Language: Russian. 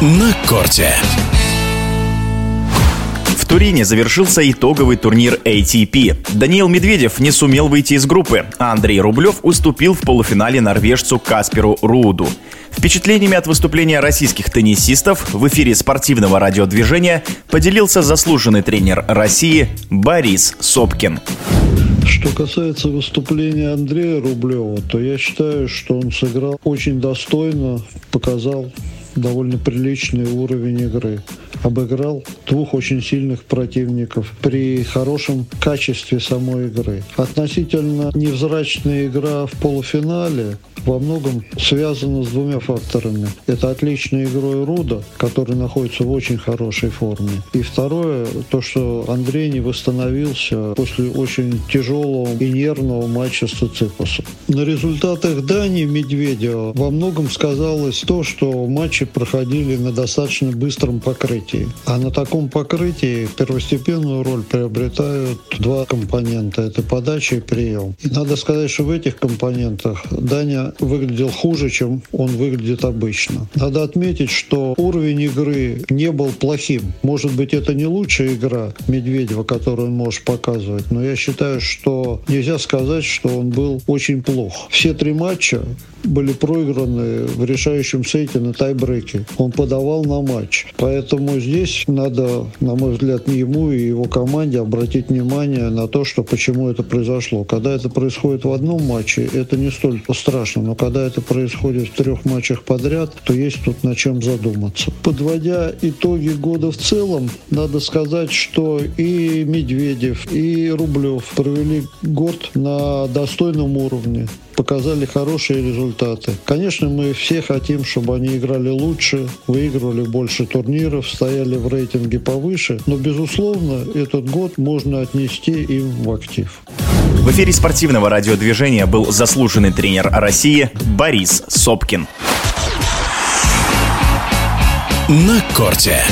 на корте. В Турине завершился итоговый турнир ATP. Даниил Медведев не сумел выйти из группы, а Андрей Рублев уступил в полуфинале норвежцу Касперу Руду. Впечатлениями от выступления российских теннисистов в эфире спортивного радиодвижения поделился заслуженный тренер России Борис Сопкин. Что касается выступления Андрея Рублева, то я считаю, что он сыграл очень достойно, показал довольно приличный уровень игры. Обыграл двух очень сильных противников при хорошем качестве самой игры. Относительно невзрачная игра в полуфинале во многом связано с двумя факторами. Это отличной игрой Руда, который находится в очень хорошей форме. И второе, то, что Андрей не восстановился после очень тяжелого и нервного матча с Циципасом. На результатах Дани Медведева во многом сказалось то, что матчи проходили на достаточно быстром покрытии. А на таком покрытии первостепенную роль приобретают два компонента. Это подача и прием. И надо сказать, что в этих компонентах Даня выглядел хуже, чем он выглядит обычно. Надо отметить, что уровень игры не был плохим. Может быть, это не лучшая игра Медведева, которую он может показывать, но я считаю, что нельзя сказать, что он был очень плох. Все три матча были проиграны в решающем сете на тайбреке. Он подавал на матч. Поэтому здесь надо, на мой взгляд, ему и его команде обратить внимание на то, что почему это произошло. Когда это происходит в одном матче, это не столь страшно. Но когда это происходит в трех матчах подряд, то есть тут на чем задуматься. Подводя итоги года в целом, надо сказать, что и Медведев, и Рублев провели год на достойном уровне показали хорошие результаты. Конечно, мы все хотим, чтобы они играли лучше, выигрывали больше турниров, стояли в рейтинге повыше, но, безусловно, этот год можно отнести им в актив. В эфире спортивного радиодвижения был заслуженный тренер России Борис Сопкин. На корте.